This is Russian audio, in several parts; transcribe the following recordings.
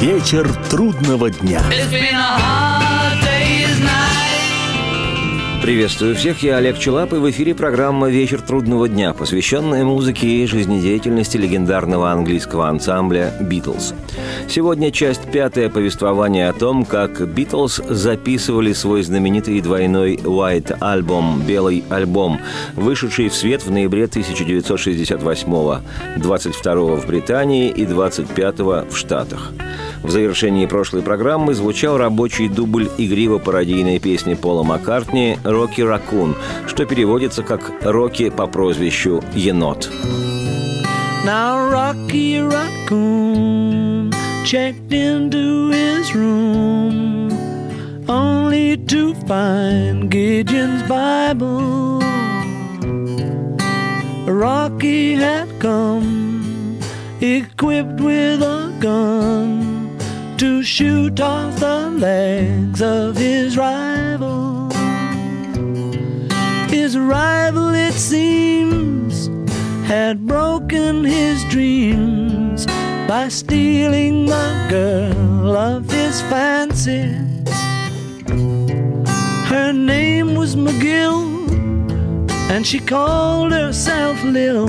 Вечер трудного дня. Приветствую всех, я Олег Челап, и в эфире программа «Вечер трудного дня», посвященная музыке и жизнедеятельности легендарного английского ансамбля «Битлз». Сегодня часть пятая повествования о том, как «Битлз» записывали свой знаменитый двойной «White Album» – «Белый альбом», вышедший в свет в ноябре 1968-го, 22-го в Британии и 25-го в Штатах. В завершении прошлой программы звучал рабочий дубль игриво-пародийной песни Пола Маккартни «Рокки Ракун», что переводится как «Рокки по прозвищу Енот». Now Rocky Raccoon checked into his room only to find Gideon's Bible. Rocky had come equipped with a gun to shoot off the legs of his rival. His rival, it seems, had broken his dreams by stealing the girl of his fancy. Her name was McGill, and she called herself Lil,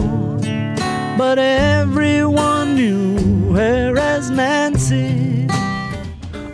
but everyone knew her as Nancy.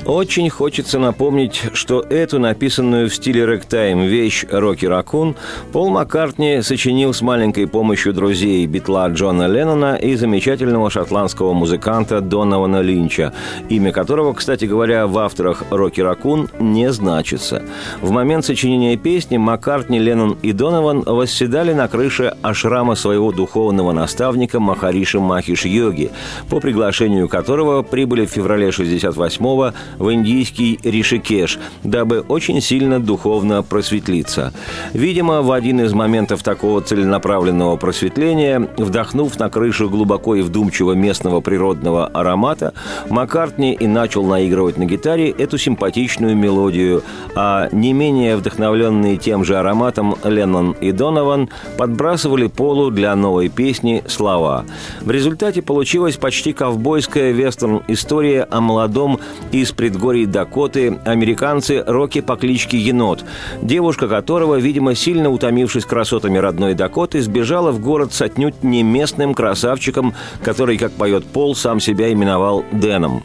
Очень хочется напомнить, что эту написанную в стиле рэктайм вещь «Рокки Ракун» Пол Маккартни сочинил с маленькой помощью друзей битла Джона Леннона и замечательного шотландского музыканта Донована Линча, имя которого, кстати говоря, в авторах «Рокки Ракун» не значится. В момент сочинения песни Маккартни, Леннон и Донован восседали на крыше ашрама своего духовного наставника Махариша Махиш Йоги, по приглашению которого прибыли в феврале 68-го в индийский Ришикеш, дабы очень сильно духовно просветлиться. Видимо, в один из моментов такого целенаправленного просветления, вдохнув на крышу глубоко и вдумчиво местного природного аромата, Маккартни и начал наигрывать на гитаре эту симпатичную мелодию, а не менее вдохновленные тем же ароматом Леннон и Донован подбрасывали Полу для новой песни слова. В результате получилась почти ковбойская вестерн-история о молодом из предгорий Дакоты американцы Рокки по кличке Енот, девушка которого, видимо, сильно утомившись красотами родной Дакоты, сбежала в город с отнюдь не местным красавчиком, который, как поет Пол, сам себя именовал Дэном.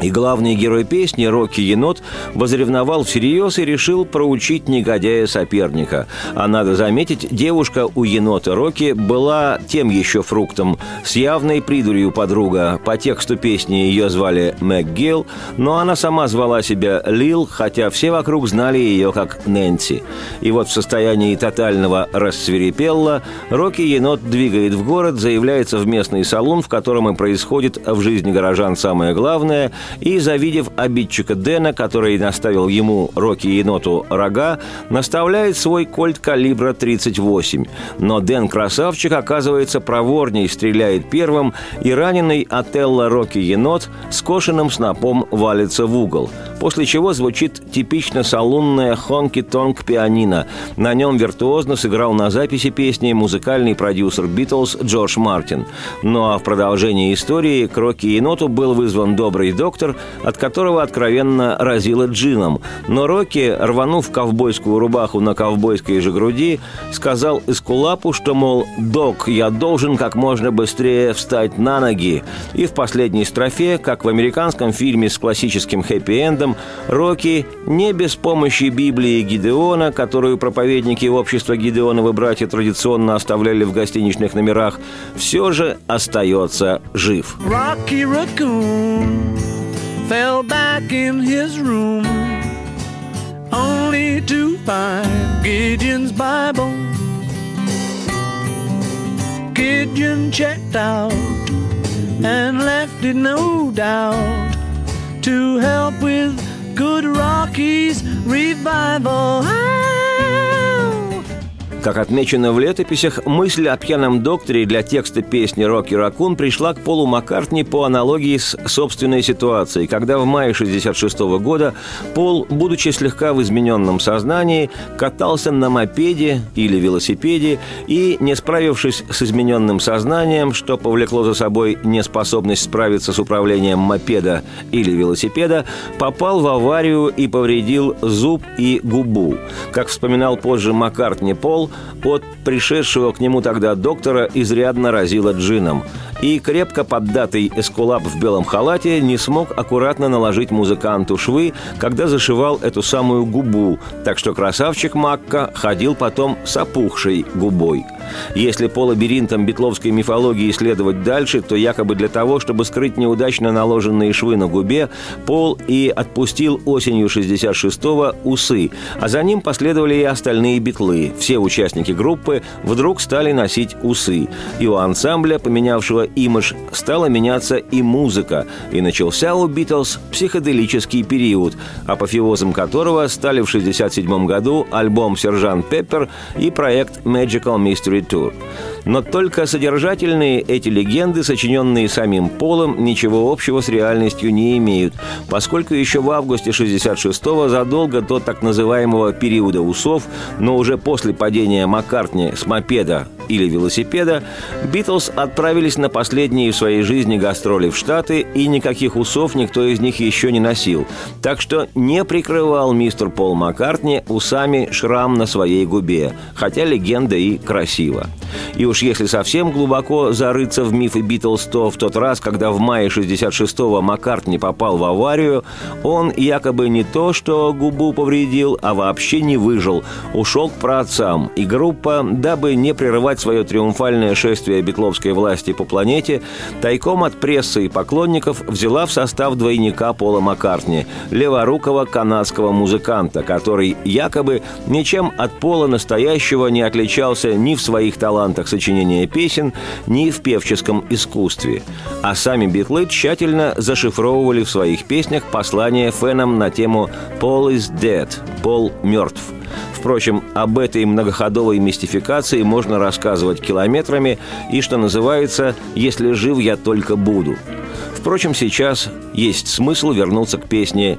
И главный герой песни, Рокки Енот, возревновал всерьез и решил проучить негодяя соперника. А надо заметить, девушка у енота Рокки была тем еще фруктом, с явной придурью подруга. По тексту песни ее звали МакГилл, но она сама звала себя Лил, хотя все вокруг знали ее как Нэнси. И вот в состоянии тотального рассверепелла Рокки Енот двигает в город, заявляется в местный салон, в котором и происходит в жизни горожан самое главное – и, завидев обидчика Дэна, который наставил ему Рокки Еноту рога, наставляет свой кольт калибра 38. Но Дэн Красавчик оказывается проворней, стреляет первым, и раненый Отелло Рокки Енот скошенным снопом валится в угол. После чего звучит типично салунная хонки-тонг пианино. На нем виртуозно сыграл на записи песни музыкальный продюсер Битлз Джордж Мартин. Ну а в продолжении истории к Рокки Еноту был вызван добрый доктор, доктор, от которого откровенно разило джином. Но Рокки, рванув ковбойскую рубаху на ковбойской же груди, сказал Эскулапу, что, мол, «Док, я должен как можно быстрее встать на ноги». И в последней строфе, как в американском фильме с классическим хэппи-эндом, Рокки не без помощи Библии Гидеона, которую проповедники общества Гидеоновы братья традиционно оставляли в гостиничных номерах, все же остается жив. Rocky Raccoon. Fell back in his room only to find Gideon's Bible. Gideon checked out and left it no doubt to help with good Rocky's revival. Как отмечено в летописях, мысль о пьяном докторе для текста песни «Рокки Ракун» пришла к Полу Маккартни по аналогии с собственной ситуацией, когда в мае 1966 года Пол, будучи слегка в измененном сознании, катался на мопеде или велосипеде и, не справившись с измененным сознанием, что повлекло за собой неспособность справиться с управлением мопеда или велосипеда, попал в аварию и повредил зуб и губу. Как вспоминал позже Маккартни Пол, от пришедшего к нему тогда доктора изрядно разило джином – и крепко поддатый эскулап в белом халате не смог аккуратно наложить музыканту швы, когда зашивал эту самую губу, так что красавчик Макка ходил потом с опухшей губой. Если по лабиринтам битловской мифологии исследовать дальше, то якобы для того, чтобы скрыть неудачно наложенные швы на губе, Пол и отпустил осенью 66-го усы, а за ним последовали и остальные битлы. Все участники группы вдруг стали носить усы. И у ансамбля, поменявшего имидж, стала меняться и музыка, и начался у Битлз психоделический период, апофеозом которого стали в 67 году альбом «Сержант Пеппер» и проект «Magical Mystery วิจูด Но только содержательные эти легенды, сочиненные самим Полом, ничего общего с реальностью не имеют, поскольку еще в августе 66-го, задолго до так называемого периода усов, но уже после падения Маккартни с мопеда или велосипеда, Битлз отправились на последние в своей жизни гастроли в Штаты, и никаких усов никто из них еще не носил. Так что не прикрывал мистер Пол Маккартни усами шрам на своей губе, хотя легенда и красива. И уж если совсем глубоко зарыться в мифы Битлз, то в тот раз, когда в мае 66-го Маккартни попал в аварию, он якобы не то что губу повредил, а вообще не выжил, ушел к праотцам, и группа, дабы не прерывать свое триумфальное шествие битловской власти по планете, тайком от прессы и поклонников взяла в состав двойника Пола Маккартни, леворукого канадского музыканта, который якобы ничем от Пола настоящего не отличался ни в своих талантах сочинения песен, ни в певческом искусстве. А сами битлы тщательно зашифровывали в своих песнях послания фенам на тему «Paul is dead» – «Пол мертв». Впрочем, об этой многоходовой мистификации можно рассказывать километрами и, что называется, «если жив я только буду». Впрочем, сейчас есть смысл вернуться к песне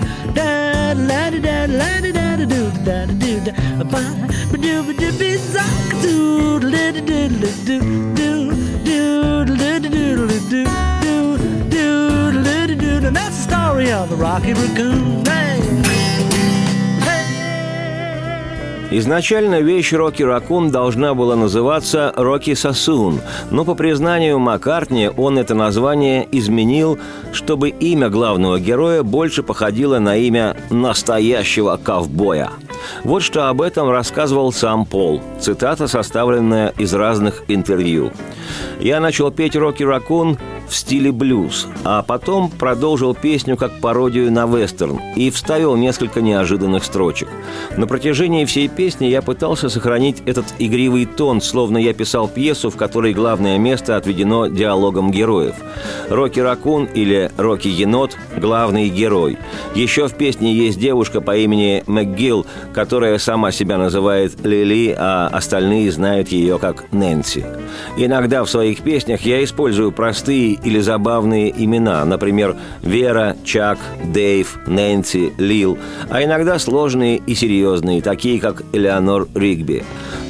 that's the story of the rocky raccoon. Hey. Изначально вещь «Рокки Ракун» должна была называться «Рокки Сосун», но по признанию Маккартни он это название изменил, чтобы имя главного героя больше походило на имя настоящего ковбоя – вот что об этом рассказывал сам Пол. Цитата, составленная из разных интервью. «Я начал петь «Рокки Ракун» в стиле блюз, а потом продолжил песню как пародию на вестерн и вставил несколько неожиданных строчек. На протяжении всей песни я пытался сохранить этот игривый тон, словно я писал пьесу, в которой главное место отведено диалогам героев. Рокки Ракун или Рокки Енот – главный герой. Еще в песне есть девушка по имени МcГилл, которая сама себя называет Лили, а остальные знают ее как Нэнси. Иногда в своих песнях я использую простые или забавные имена, например, Вера, Чак, Дэйв, Нэнси, Лил, а иногда сложные и серьезные, такие как Элеонор Ригби.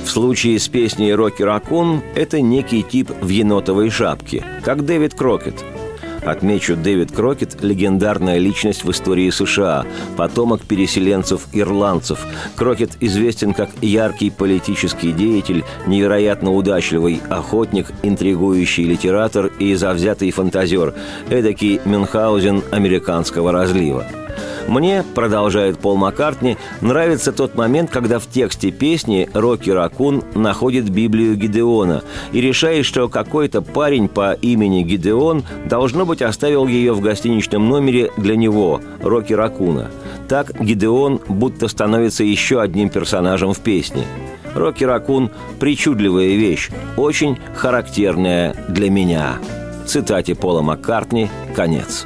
В случае с песней «Рокки Ракун» это некий тип в енотовой шапке, как Дэвид Крокет – Отмечу, Дэвид Крокет – легендарная личность в истории США, потомок переселенцев-ирландцев. Крокет известен как яркий политический деятель, невероятно удачливый охотник, интригующий литератор и завзятый фантазер, эдакий Мюнхгаузен американского разлива. Мне, продолжает Пол Маккартни, нравится тот момент, когда в тексте песни Рокки Ракун находит Библию Гидеона и решает, что какой-то парень по имени Гидеон, должно быть, оставил ее в гостиничном номере для него, Рокки Ракуна. Так Гидеон будто становится еще одним персонажем в песне. Рокки Ракун – причудливая вещь, очень характерная для меня. Цитате Пола Маккартни «Конец».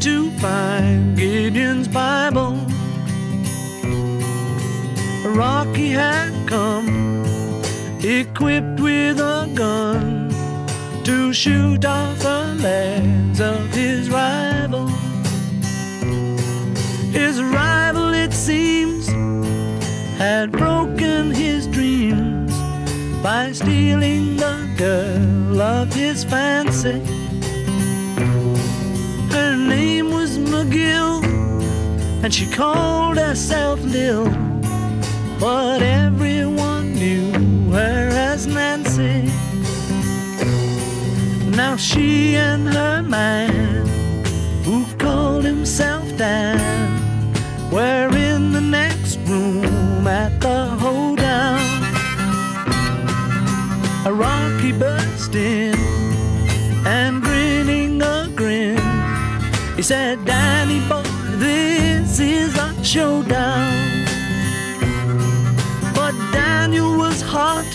to find Gideon's Bible. Rocky had come equipped with a gun to shoot off the legs of his rival. His rival, it seems, had broken his dreams by stealing the girl of his fancy. McGill, and she called herself Lil, but everyone knew her as Nancy. Now she and her man, who called himself Dan, were in the next room at the hoedown. A rocky burst in He said, Danny boy, this is a showdown. But Daniel was hot.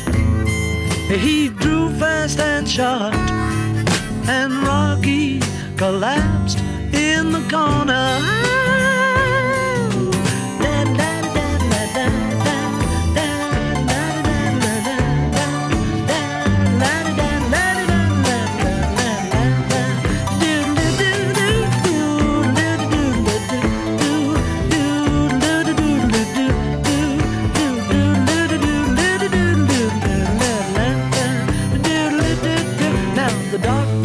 He drew fast and shot. And Rocky collapsed in the corner.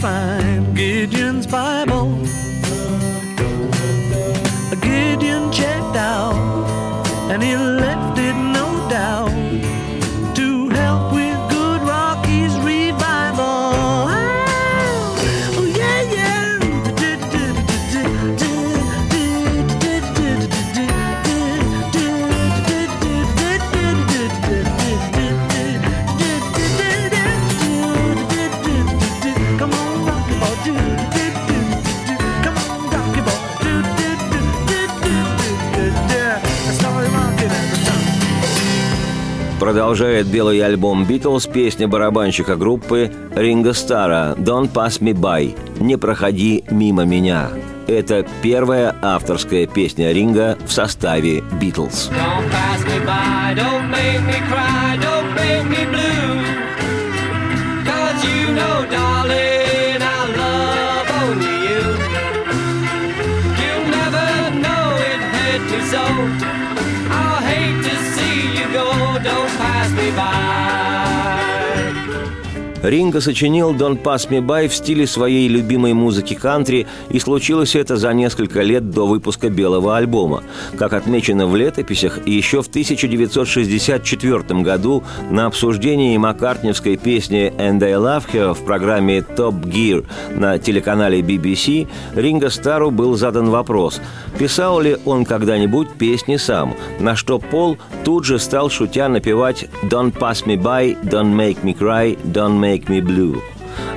find Gideon's Bible. A Gideon checked out, and he left Продолжает белый альбом «Битлз» песня барабанщика группы Ринга Стара «Don't Pass Me By» «Не проходи мимо меня». Это первая авторская песня Ринга в составе «Битлз». Don't pass me by, don't make me cry, don't make me Ринго сочинил «Don't Pass Me By» в стиле своей любимой музыки кантри, и случилось это за несколько лет до выпуска белого альбома. Как отмечено в летописях, еще в 1964 году на обсуждении маккартневской песни «And I Love Her» в программе «Top Gear» на телеканале BBC Ринго Стару был задан вопрос, писал ли он когда-нибудь песни сам, на что Пол тут же стал шутя напевать «Don't pass me by, don't make me cry, don't make Make Me Blue».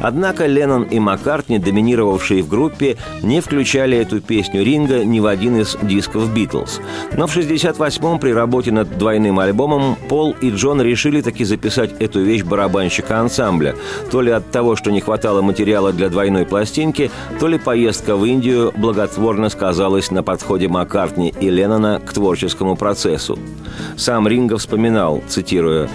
Однако Леннон и Маккартни, доминировавшие в группе, не включали эту песню Ринга ни в один из дисков «Битлз». Но в 68-м при работе над двойным альбомом Пол и Джон решили таки записать эту вещь барабанщика ансамбля. То ли от того, что не хватало материала для двойной пластинки, то ли поездка в Индию благотворно сказалась на подходе Маккартни и Леннона к творческому процессу. Сам Ринга вспоминал, цитируя,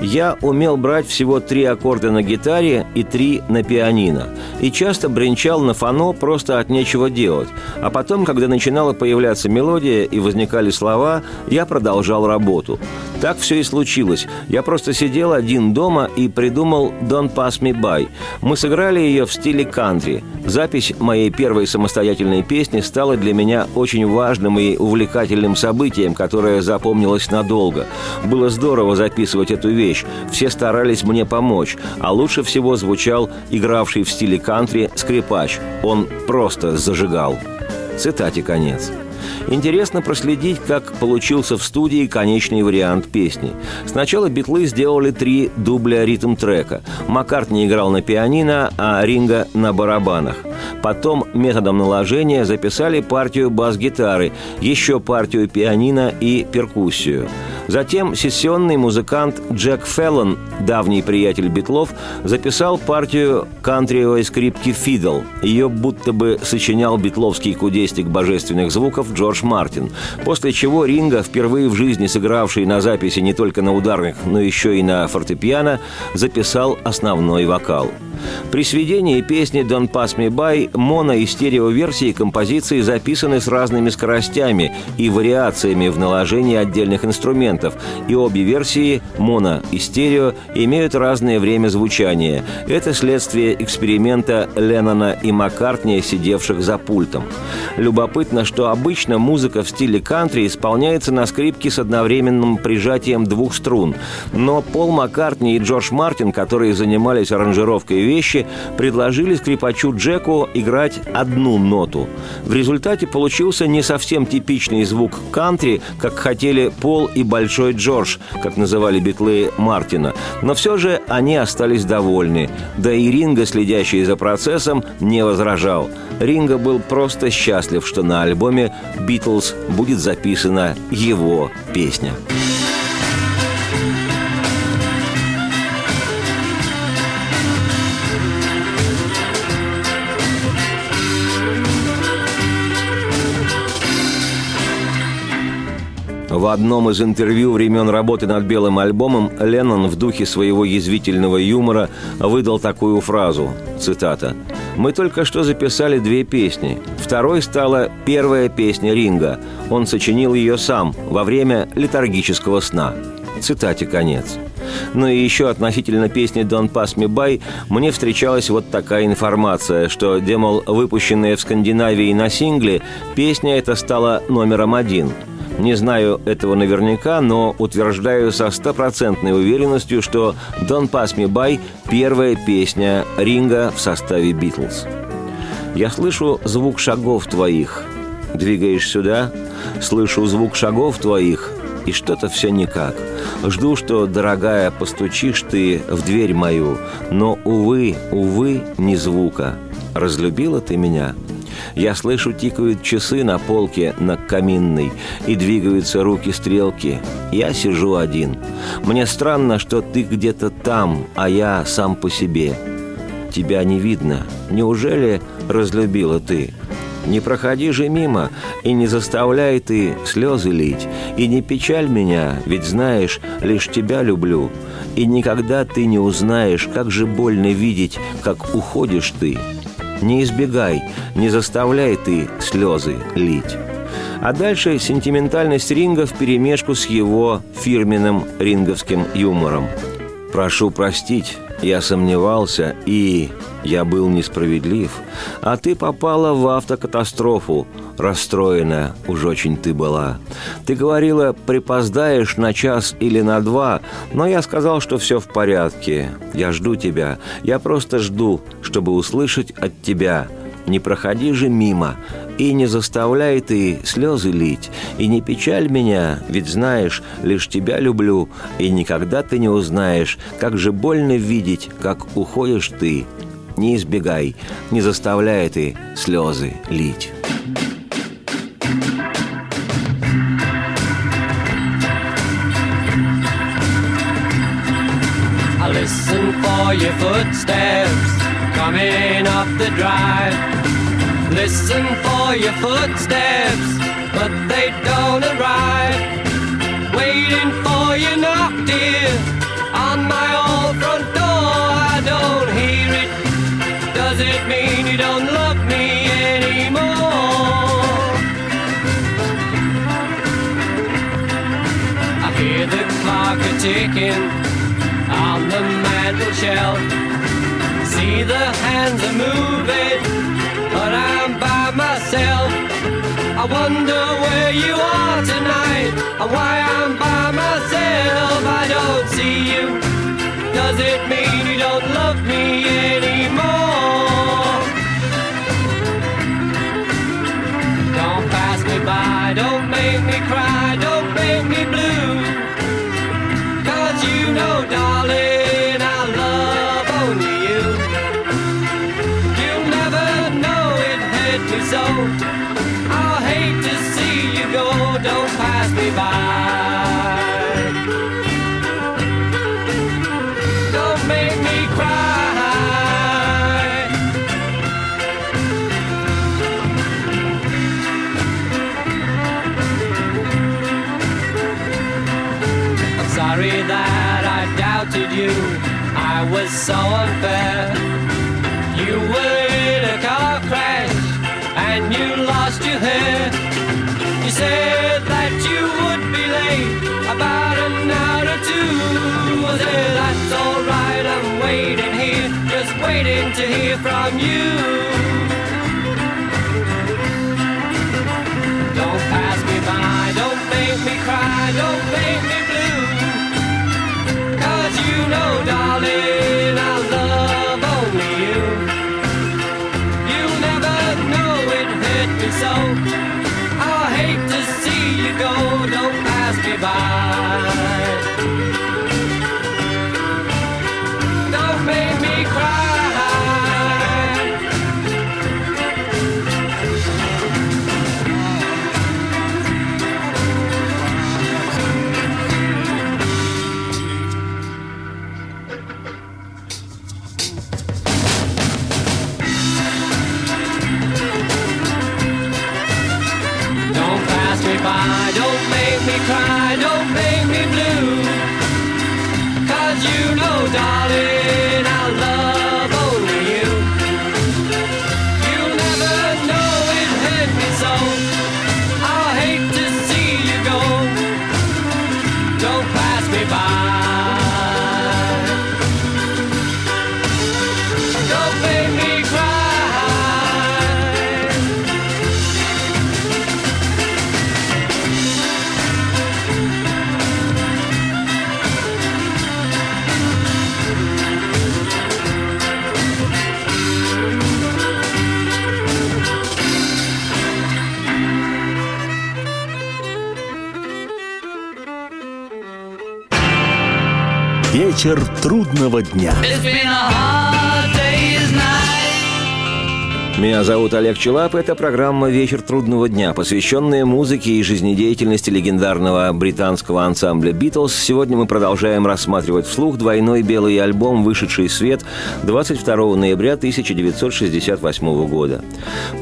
я умел брать всего три аккорда на гитаре и три на пианино. И часто бренчал на фано просто от нечего делать. А потом, когда начинала появляться мелодия и возникали слова, я продолжал работу. Так все и случилось. Я просто сидел один дома и придумал «Don't Pass Me By». Мы сыграли ее в стиле кантри. Запись моей первой самостоятельной песни стала для меня очень важным и увлекательным событием, которое запомнилось надолго. Было здорово записывать эту вещь. Все старались мне помочь. А лучше всего звучал игравший в стиле кантри скрипач. Он просто зажигал. Цитате конец. Интересно проследить, как получился в студии конечный вариант песни. Сначала битлы сделали три дубля ритм-трека. Маккартни играл на пианино, а Ринга на барабанах. Потом методом наложения записали партию бас-гитары, еще партию пианино и перкуссию. Затем сессионный музыкант Джек Феллон, давний приятель Битлов, записал партию кантриевой скрипки «Фидл». Ее будто бы сочинял битловский кудесник божественных звуков Джордж Мартин, после чего Ринга, впервые в жизни сыгравший на записи не только на ударных, но еще и на фортепиано, записал основной вокал. При сведении песни «Don't Pass Me By» моно- и стереоверсии композиции записаны с разными скоростями и вариациями в наложении отдельных инструментов, и обе версии, моно и стерео, имеют разное время звучания. Это следствие эксперимента Леннона и Маккартни, сидевших за пультом. Любопытно, что обычно музыка в стиле кантри исполняется на скрипке с одновременным прижатием двух струн, но Пол Маккартни и Джордж Мартин, которые занимались аранжировкой вещи, предложили скрипачу Джеку играть одну ноту. В результате получился не совсем типичный звук кантри, как хотели Пол и Большой Джордж, как называли битлы Мартина. Но все же они остались довольны. Да и Ринго, следящий за процессом, не возражал. Ринго был просто счастлив, что на альбоме «Битлз» будет записана его песня. В одном из интервью времен работы над белым альбомом Леннон в духе своего язвительного юмора выдал такую фразу, цитата, «Мы только что записали две песни. Второй стала первая песня Ринга. Он сочинил ее сам во время летаргического сна». Цитате конец. Ну и еще относительно песни «Don't Pass Me By» мне встречалась вот такая информация, что, демол, выпущенная в Скандинавии на сингле, песня эта стала номером один – не знаю этого наверняка, но утверждаю со стопроцентной уверенностью, что «Don't Pass Me By» – первая песня Ринга в составе «Битлз». Я слышу звук шагов твоих. Двигаешь сюда, слышу звук шагов твоих, и что-то все никак. Жду, что, дорогая, постучишь ты в дверь мою, но, увы, увы, ни звука. Разлюбила ты меня – я слышу, тикают часы на полке на каминной, и двигаются руки-стрелки. Я сижу один. Мне странно, что ты где-то там, а я сам по себе. Тебя не видно. Неужели разлюбила ты? Не проходи же мимо, и не заставляй ты слезы лить, и не печаль меня, ведь знаешь, лишь тебя люблю, и никогда ты не узнаешь, как же больно видеть, как уходишь ты, не избегай, не заставляй ты слезы лить. А дальше сентиментальность Ринга в перемешку с его фирменным ринговским юмором. «Прошу простить, я сомневался и я был несправедлив, а ты попала в автокатастрофу, расстроенная уж очень ты была. Ты говорила, припоздаешь на час или на два, но я сказал, что все в порядке. Я жду тебя, я просто жду, чтобы услышать от тебя не проходи же мимо, и не заставляй ты слезы лить, и не печаль меня, ведь знаешь, лишь тебя люблю, и никогда ты не узнаешь, как же больно видеть, как уходишь ты. Не избегай, не заставляй ты слезы лить. I listen for your footsteps coming up the drive. Listen for your footsteps, but they don't arrive. Waiting for you knock, dear, on my old front door. I don't hear it. Does it mean you don't love me anymore? I hear the clock a ticking on the mantel shelf. See the hands are moving, By myself. I wonder where you are tonight, and why I'm by myself. I don't see you. Does it mean you don't love me anymore? Don't pass me by, don't make me cry, don't make me blue. Cause you know, darling, so unfair. You were in a car crash and you lost your hair. You said that you would be late about an hour or two. I said, that's alright, I'm waiting here, just waiting to hear from you. Don't pass me by, don't make me cry, don't make me blue. Cause you know, darling, so. I hate to see you go, don't pass me by. Вечер трудного дня. Меня зовут Олег Челап. Это программа «Вечер трудного дня», посвященная музыке и жизнедеятельности легендарного британского ансамбля «Битлз». Сегодня мы продолжаем рассматривать вслух двойной белый альбом, вышедший в свет 22 ноября 1968 года.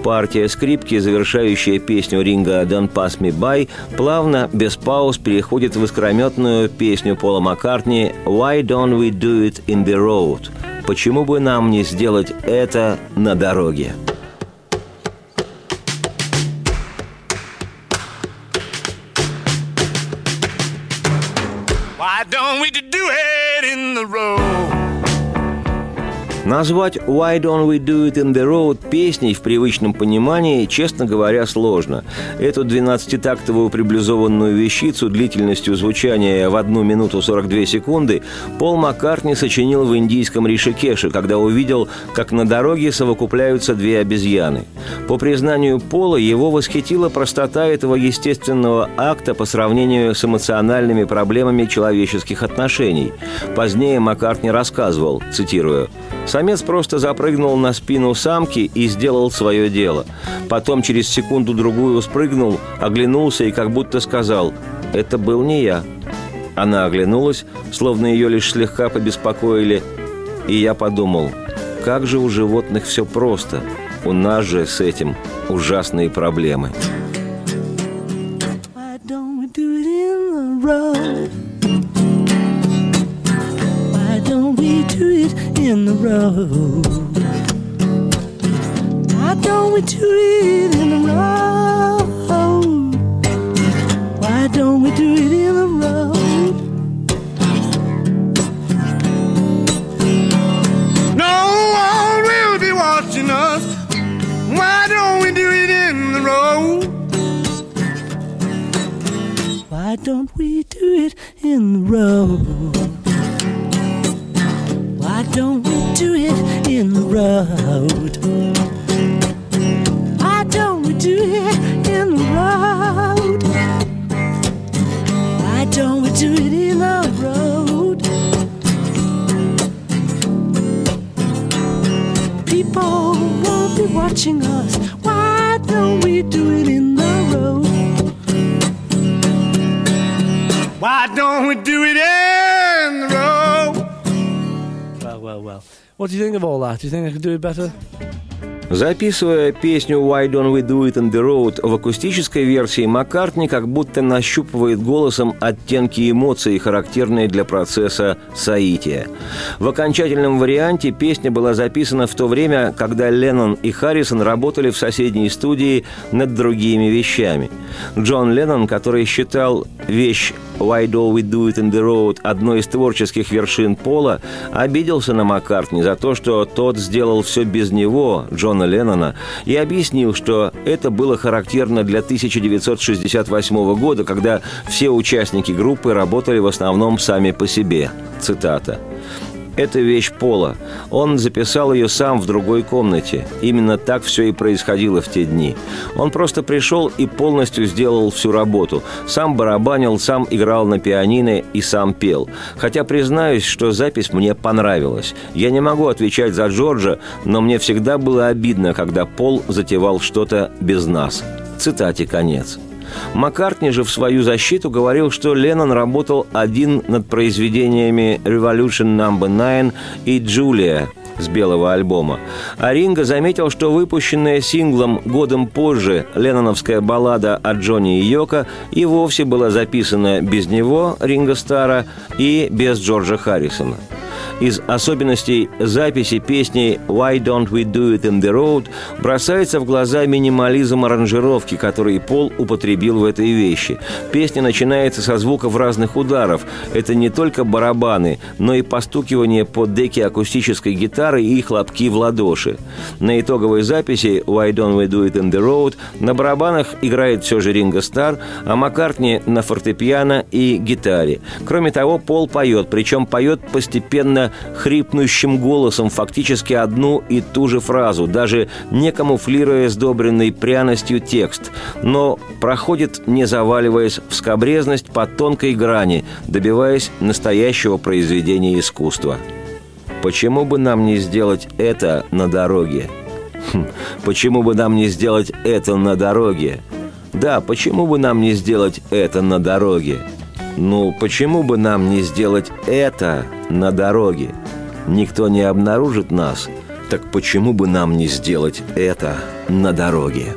Партия скрипки, завершающая песню Ринга «Don't Pass Me By», плавно, без пауз, переходит в искрометную песню Пола Маккартни «Why Don't We Do It in the Road?» Почему бы нам не сделать это на дороге? Назвать «Why don't we do it in the road» песней в привычном понимании, честно говоря, сложно. Эту 12-тактовую приблизованную вещицу длительностью звучания в 1 минуту 42 секунды Пол Маккартни сочинил в индийском Ришикеше, когда увидел, как на дороге совокупляются две обезьяны. По признанию Пола, его восхитила простота этого естественного акта по сравнению с эмоциональными проблемами человеческих отношений. Позднее Маккартни рассказывал, цитирую, Самец просто запрыгнул на спину самки и сделал свое дело. Потом через секунду-другую спрыгнул, оглянулся и как будто сказал «Это был не я». Она оглянулась, словно ее лишь слегка побеспокоили, и я подумал, как же у животных все просто. У нас же с этим ужасные проблемы. Why don't do it in the road? In the road? Why don't we do it in the road? Why don't we do it in the road? No one will be watching us. Why don't we do it in the road? Why don't we do it in the road? Don't we do it in the road? Why don't we do it in the road? Why don't we do it in the road? People won't be watching us. Why don't we do it in the road? Why don't we do it What do you think of all that? Do you think I could do it better? Записывая песню «Why don't we do it on the road» в акустической версии, Маккартни как будто нащупывает голосом оттенки эмоций, характерные для процесса соития. В окончательном варианте песня была записана в то время, когда Леннон и Харрисон работали в соседней студии над другими вещами. Джон Леннон, который считал вещь «Why don't we do it in the road» одной из творческих вершин Пола, обиделся на Маккартни за то, что тот сделал все без него, Джона Леннона, и объяснил, что это было характерно для 1968 года, когда все участники группы работали в основном сами по себе. Цитата. Это вещь Пола. Он записал ее сам в другой комнате. Именно так все и происходило в те дни. Он просто пришел и полностью сделал всю работу. Сам барабанил, сам играл на пианино и сам пел. Хотя признаюсь, что запись мне понравилась. Я не могу отвечать за Джорджа, но мне всегда было обидно, когда Пол затевал что-то без нас. Цитате конец. Маккартни же в свою защиту говорил, что Леннон работал один над произведениями «Revolution No. 9» и «Джулия», с белого альбома. А Ринго заметил, что выпущенная синглом годом позже ленноновская баллада о Джонни и Йоко и вовсе была записана без него, Ринго Стара, и без Джорджа Харрисона. Из особенностей записи песни «Why don't we do it in the road» бросается в глаза минимализм аранжировки, который Пол употребил в этой вещи. Песня начинается со звуков разных ударов. Это не только барабаны, но и постукивание по деке акустической гитары и хлопки в ладоши. На итоговой записи «Why don't we do it in the road» на барабанах играет все же Ринго Стар, а Маккартни на фортепиано и гитаре. Кроме того, Пол поет, причем поет постепенно хрипнущим голосом фактически одну и ту же фразу, даже не камуфлируя сдобренный пряностью текст, но проходит, не заваливаясь в скобрезность по тонкой грани, добиваясь настоящего произведения искусства. Почему бы нам не сделать это на дороге? Хм, почему бы нам не сделать это на дороге? Да, почему бы нам не сделать это на дороге? Ну, почему бы нам не сделать это на дороге? Никто не обнаружит нас, так почему бы нам не сделать это на дороге?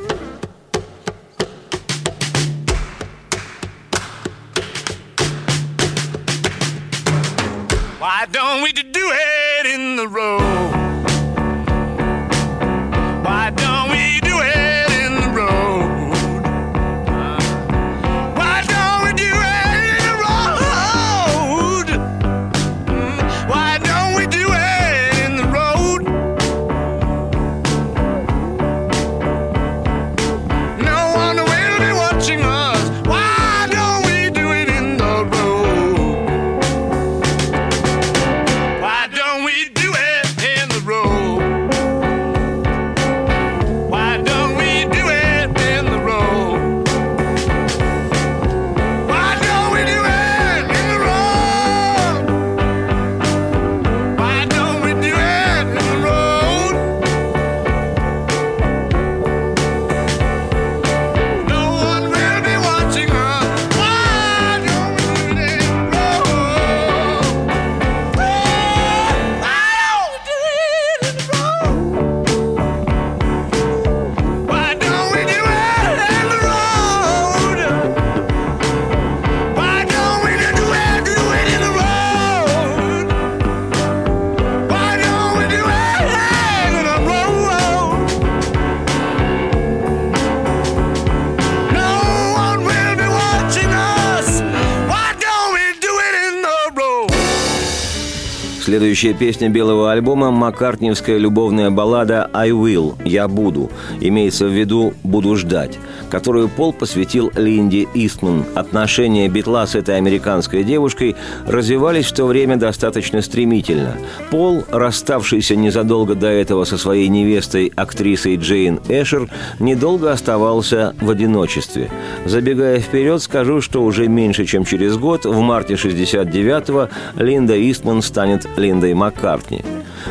Следующая песня белого альбома – маккартниевская любовная баллада «I will» – «Я буду», имеется в виду «Буду ждать», которую Пол посвятил Линде Истман. Отношения Битла с этой американской девушкой развивались в то время достаточно стремительно. Пол, расставшийся незадолго до этого со своей невестой, актрисой Джейн Эшер, недолго оставался в одиночестве. Забегая вперед, скажу, что уже меньше чем через год, в марте 69-го, Линда Истман станет Линдой Маккартни.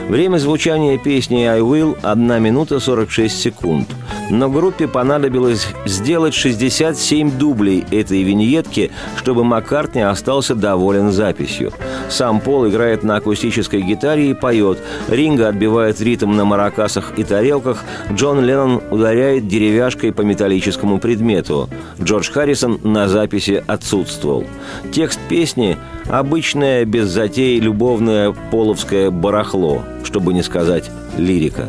Время звучания песни «I Will» – 1 минута 46 секунд. Но группе понадобилось сделать 67 дублей этой виньетки, чтобы Маккартни остался доволен записью. Сам Пол играет на акустической гитаре и поет. Ринга отбивает ритм на маракасах и тарелках. Джон Леннон ударяет деревяшкой по металлическому предмету. Джордж Харрисон на записи отсутствовал. Текст песни – обычное, без затей, любовное половское барахло, чтобы не сказать лирика.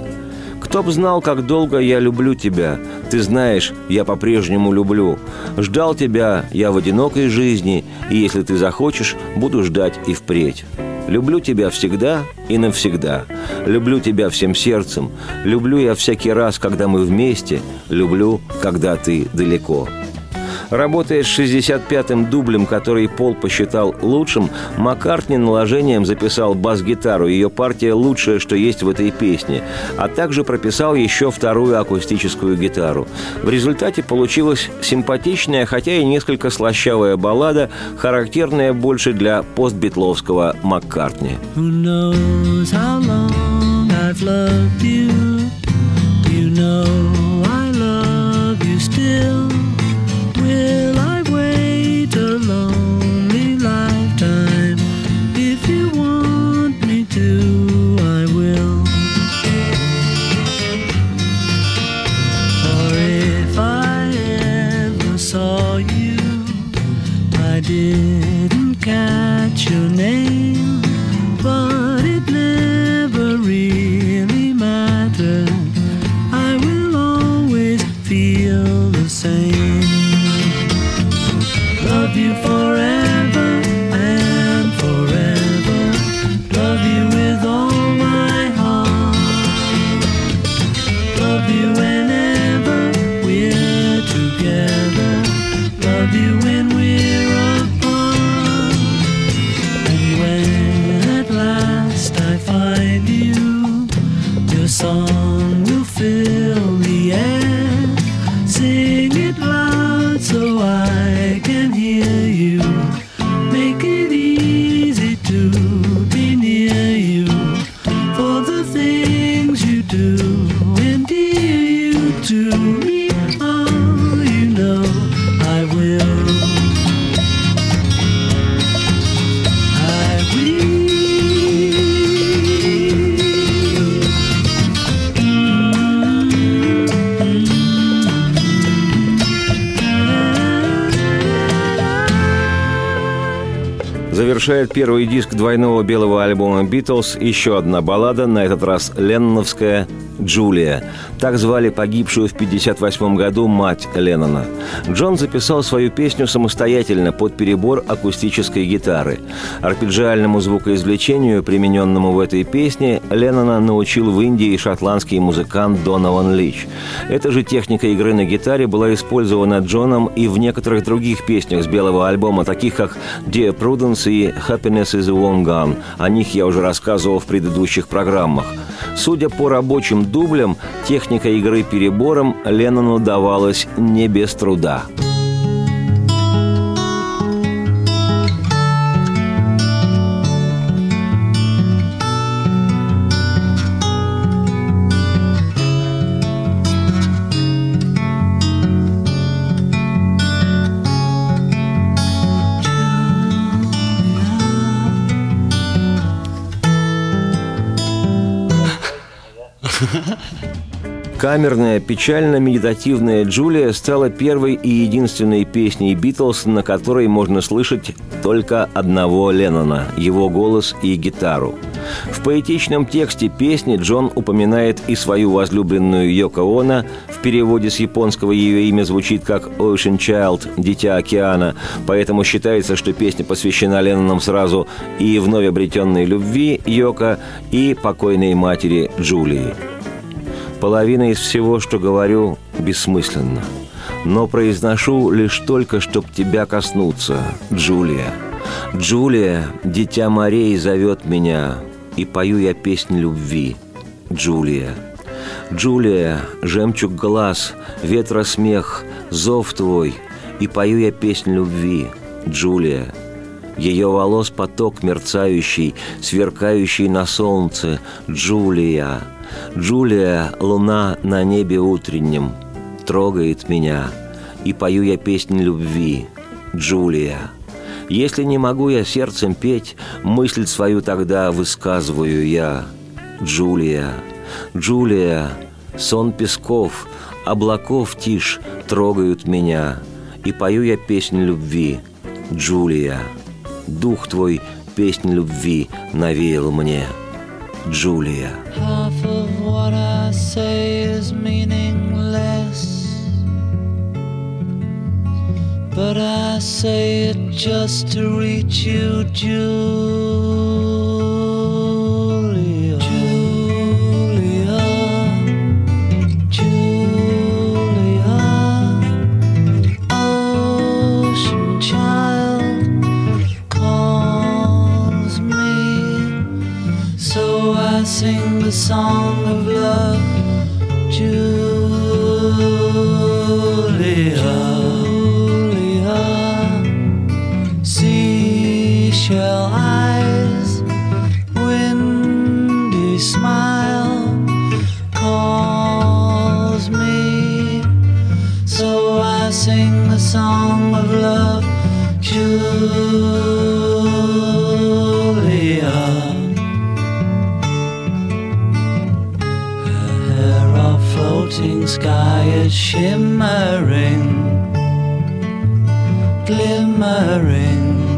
Кто б знал, как долго я люблю тебя. Ты знаешь, я по-прежнему люблю. Ждал тебя я в одинокой жизни, и если ты захочешь, буду ждать и впредь. Люблю тебя всегда и навсегда. Люблю тебя всем сердцем. Люблю я всякий раз, когда мы вместе. Люблю, когда ты далеко. Работая с 65-м дублем, который Пол посчитал лучшим, Маккартни наложением записал бас-гитару. Ее партия лучшая, что есть в этой песне. А также прописал еще вторую акустическую гитару. В результате получилась симпатичная, хотя и несколько слащавая баллада, характерная больше для постбитловского Маккартни. Who knows so I Завершает первый диск двойного белого альбома «Битлз» еще одна баллада, на этот раз ленноновская «Джулия». Так звали погибшую в 1958 году мать Леннона. Джон записал свою песню самостоятельно под перебор акустической гитары. Арпеджиальному звукоизвлечению, примененному в этой песне, Леннона научил в Индии шотландский музыкант Донован Лич. Эта же техника игры на гитаре была использована Джоном и в некоторых других песнях с белого альбома, таких как «Dear Prudence» и «Happiness is a Long Gone». О них я уже рассказывал в предыдущих программах. Судя по рабочим дублям, техника игры перебором Леннону давалась не без труда. Камерная, печально-медитативная Джулия стала первой и единственной песней Битлз, на которой можно слышать только одного Леннона, его голос и гитару. В поэтичном тексте песни Джон упоминает и свою возлюбленную Йоко Оно, в переводе с японского ее имя звучит как «Ocean Child» – «Дитя океана», поэтому считается, что песня посвящена Леннонам сразу и вновь обретенной любви Йоко, и покойной матери Джулии. Половина из всего, что говорю, бессмысленно. Но произношу лишь только, чтоб тебя коснуться, Джулия. Джулия, дитя морей, зовет меня, и пою я песнь любви, Джулия. Джулия, жемчуг глаз, ветра смех, зов твой, и пою я песнь любви, Джулия. Ее волос поток мерцающий, сверкающий на солнце, Джулия. Джулия, луна на небе утреннем, трогает меня, и пою я песнь любви, Джулия. Если не могу я сердцем петь, мысль свою тогда высказываю я, Джулия. Джулия, сон песков, облаков тишь трогают меня, и пою я песнь любви, Джулия. Дух твой песнь любви навеял мне, Julia. Half of what I say is meaningless, but I say it just to reach you, Julia. Song sky is shimmering, glimmering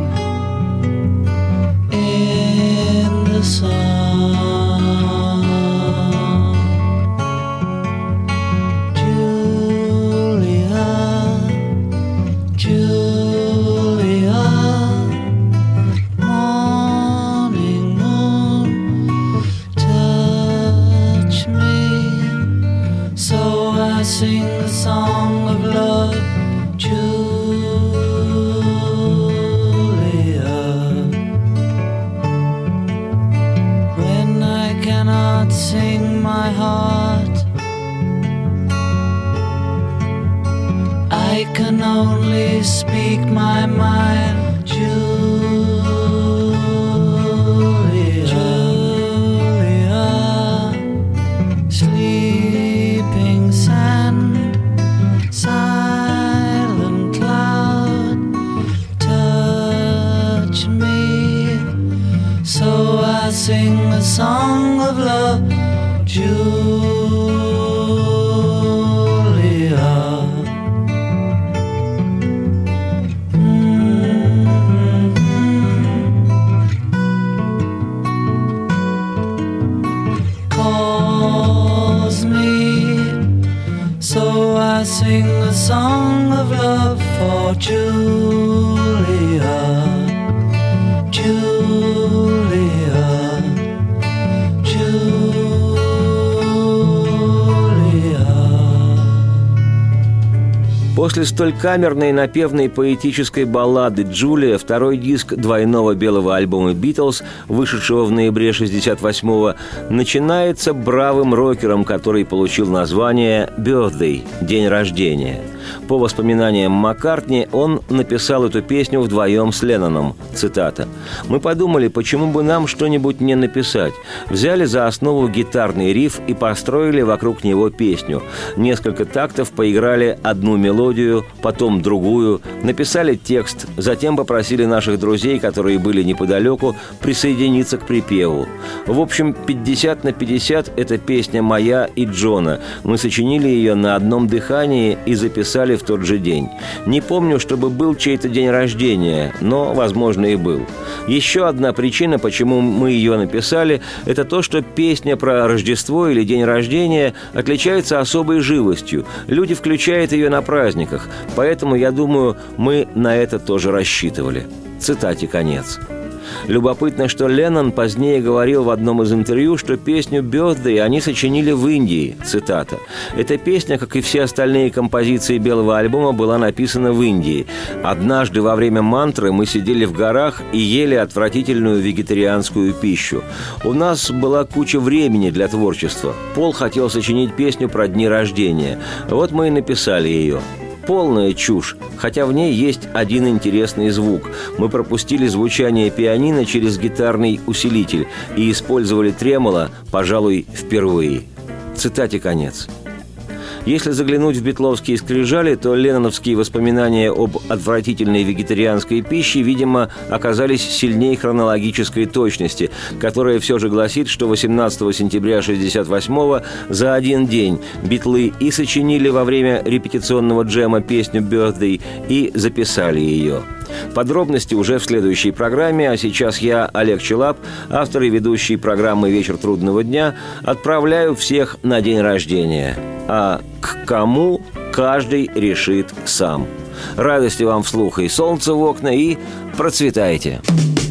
sing a song of love for Julia. После столь камерной напевной поэтической баллады «Джулия» второй диск двойного белого альбома «Битлз», вышедшего в ноябре 68-го, начинается бравым рокером, который получил название «Birthday» – «День рождения». По воспоминаниям Маккартни, он написал эту песню вдвоем с Ленноном. Цитата. «Мы подумали, почему бы нам что-нибудь не написать. Взяли за основу гитарный риф и построили вокруг него песню. Несколько тактов поиграли одну мелодию мелодию, потом другую, написали текст, затем попросили наших друзей, которые были неподалеку, присоединиться к припеву. В общем, 50 на 50 – это песня моя и Джона. Мы сочинили ее на одном дыхании и записали в тот же день. Не помню, чтобы был чей-то день рождения, но, возможно, и был. Еще одна причина, почему мы ее написали, это то, что песня про Рождество или день рождения отличается особой живостью. Люди включают ее на праздниках, поэтому, я думаю, мы на это тоже рассчитывали. Цитате конец. Любопытно, что Леннон позднее говорил в одном из интервью, что песню «Birthday» они сочинили в Индии. Цитата. «Эта песня, как и все остальные композиции белого альбома, была написана в Индии. Однажды во время мантры мы сидели в горах и ели отвратительную вегетарианскую пищу. У нас была куча времени для творчества. Пол хотел сочинить песню про дни рождения. Вот мы и написали ее полная чушь, хотя в ней есть один интересный звук. Мы пропустили звучание пианино через гитарный усилитель и использовали тремоло, пожалуй, впервые. Цитате конец. Если заглянуть в битловские скрижали, то ленноновские воспоминания об отвратительной вегетарианской пище, видимо, оказались сильнее хронологической точности, которая все же гласит, что 18 сентября 68 за один день битлы и сочинили во время репетиционного джема песню «Birthday» и записали ее. Подробности уже в следующей программе, а сейчас я, Олег Челап, автор и ведущий программы «Вечер трудного дня», отправляю всех на день рождения. А к кому каждый решит сам. Радости вам вслух и солнце в окна, и процветайте! They